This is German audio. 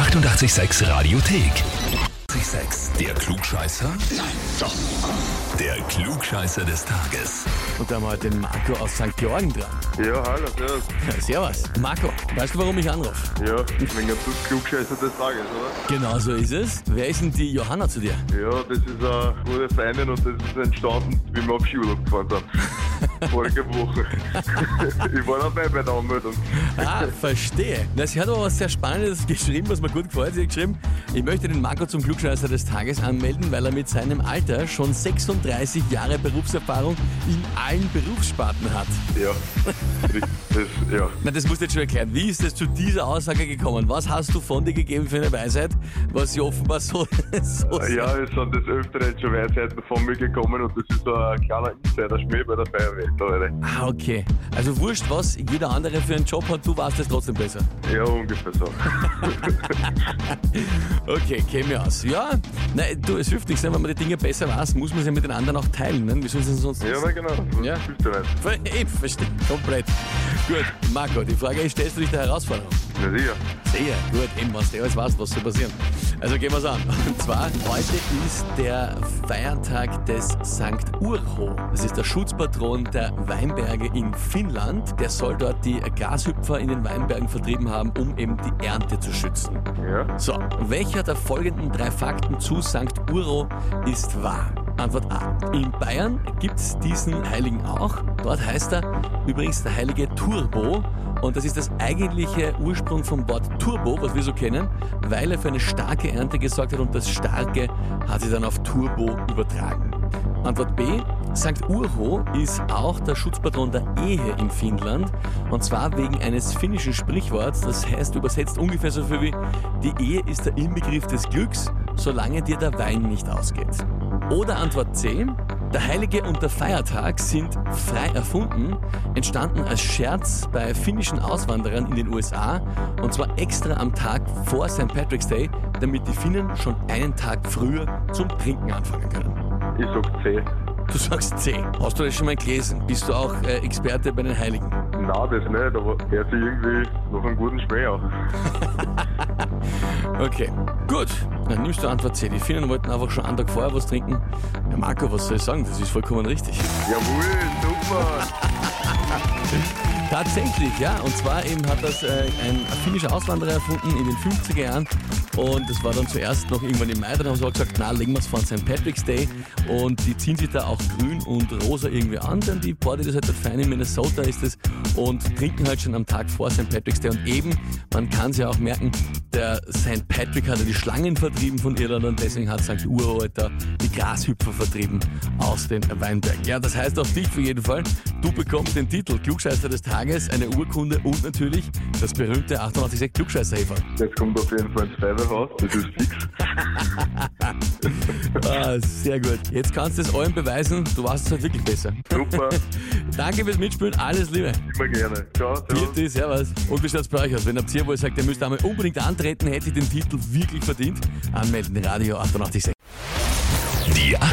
886 Radiothek. 886, der Klugscheißer? Nein, doch. Der Klugscheißer des Tages. Und da haben wir heute den Marco aus St. Georgen dran. Ja, hallo, servus. Ja, Servus. Marco, weißt du, warum ich anrufe? Ja, wegen der Klugscheißer des Tages, oder? Genau so ist es. Wer ist denn die Johanna zu dir? Ja, das ist eine gute Freundin und das ist entstanden, wie wir auf Skiurlaub gefahren sind. Vorige Woche. ich war dabei bei der Anmeldung. Ah, verstehe. Na, sie hat aber was sehr Spannendes geschrieben, was mir gut gefällt. Sie hat geschrieben, ich möchte den Marco zum Klugscheißer des Tages anmelden, weil er mit seinem Alter schon 36 Jahre Berufserfahrung in allen Berufssparten hat. Ja, das, ja. Na, das musst du jetzt schon erklären. Wie ist es zu dieser Aussage gekommen? Was hast du von dir gegeben für eine Weisheit, was sie offenbar so, so Ja, es sind des Öfteren schon Weisheiten von mir gekommen und das ist so ein kleiner Insider-Schmäh bei der Feuerwehr. Da, Alter. Ah, okay. Also wurscht, was jeder andere für einen Job hat, du warst es trotzdem besser. Ja, ungefähr so. Okay, käme aus. Ja, nein, du, es hilft nichts, ne? wenn man die Dinge besser weiß, muss man sie mit den anderen auch teilen. Ne? Wie soll es denn sonst Ja, na genau. Ja. Hilft ja nicht. Ich verstehe, komplett. Gut, Marco, die Frage ist, stellst du dich der Herausforderung? Na sicher. Sehr gut, eben, was du alles weißt, was soll passieren. Also gehen wir's an. Und zwar, heute ist der Feiertag des St. Urho. Das ist der Schutzpatron der Weinberge in Finnland. Der soll dort die Grashüpfer in den Weinbergen vertrieben haben, um eben die Ernte zu schützen. Ja. So, welcher der folgenden drei Fakten zu St. Urho ist wahr? Antwort A. In Bayern gibt es diesen Heiligen auch. Dort heißt er übrigens der heilige Turbo. Und das ist das eigentliche Ursprung vom Wort Turbo, was wir so kennen, weil er für eine starke Ernte gesorgt hat und das Starke hat sich dann auf Turbo übertragen. Antwort B. St. Urho ist auch der Schutzpatron der Ehe in Finnland. Und zwar wegen eines finnischen Sprichworts, das heißt übersetzt ungefähr so viel wie Die Ehe ist der Inbegriff des Glücks, solange dir der Wein nicht ausgeht. Oder Antwort C. Der Heilige und der Feiertag sind frei erfunden, entstanden als Scherz bei finnischen Auswanderern in den USA und zwar extra am Tag vor St. Patrick's Day, damit die Finnen schon einen Tag früher zum Trinken anfangen können. Ich sag C. Du sagst C. Hast du das schon mal gelesen? Bist du auch äh, Experte bei den Heiligen? Nein, das nicht, aber hört sich irgendwie noch einen guten Schmäh an. Okay, gut. Dann nimmst du Antwort C. Die Finnen wollten einfach schon einen Tag vorher was trinken. Ja, Marco, was soll ich sagen? Das ist vollkommen richtig. Jawohl, super. Tatsächlich, ja. Und zwar eben hat das äh, ein finnischer Auswanderer erfunden in den 50er Jahren. Und das war dann zuerst noch irgendwann im Mai. Dann haben sie auch gesagt, na, legen wir es vor St. Patrick's Day. Und die ziehen sich da auch grün und rosa irgendwie an. Denn die Party, das ist halt fein in Minnesota ist es. Und trinken halt schon am Tag vor St. Patrick's Day. Und eben, man kann es ja auch merken, der St. Patrick hat ja die Schlangen vertrieben von Irland und deswegen hat St. Uralter die Grashüpfer vertrieben aus den Weinbergen. Ja, das heißt auf dich für jeden Fall, du bekommst den Titel Klugscheißer des Tages, eine Urkunde und natürlich das berühmte 886 klugscheißer -Häferl. Das kommt auf jeden Fall ins Feuerwehrhaus, das ist fix. ah, Sehr gut. Jetzt kannst du es allen beweisen, du warst es halt wirklich besser. Super, Danke fürs Mitspielen, alles Liebe. immer gerne. Ciao, servus. Vierte, servus. Und wie schaut's bei euch aus? Wenn habt ihr, wo ihr sagt, ihr müsst einmal unbedingt antreten, hätte ich den Titel wirklich verdient, anmelden, Radio 886.